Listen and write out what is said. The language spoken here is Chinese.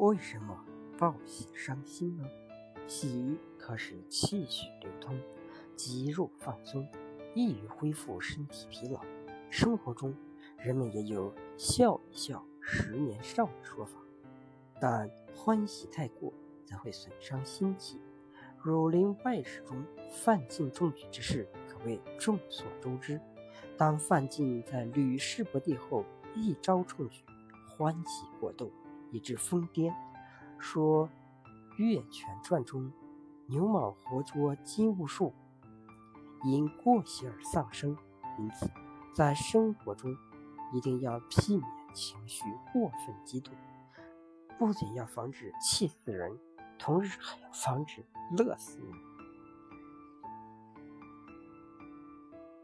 为什么报喜伤心呢？喜可使气血流通，肌肉放松，易于恢复身体疲劳。生活中，人们也有“笑一笑，十年少”的说法，但欢喜太过，则会损伤心气。《儒林外史》中范进中举之事，可谓众所周知。当范进在吕氏不第后，一朝中举，欢喜过度。以致疯癫，说《月泉传》中牛蟒活捉金兀术，因过喜而丧生。因此，在生活中一定要避免情绪过分激动，不仅要防止气死人，同时还要防止乐死人。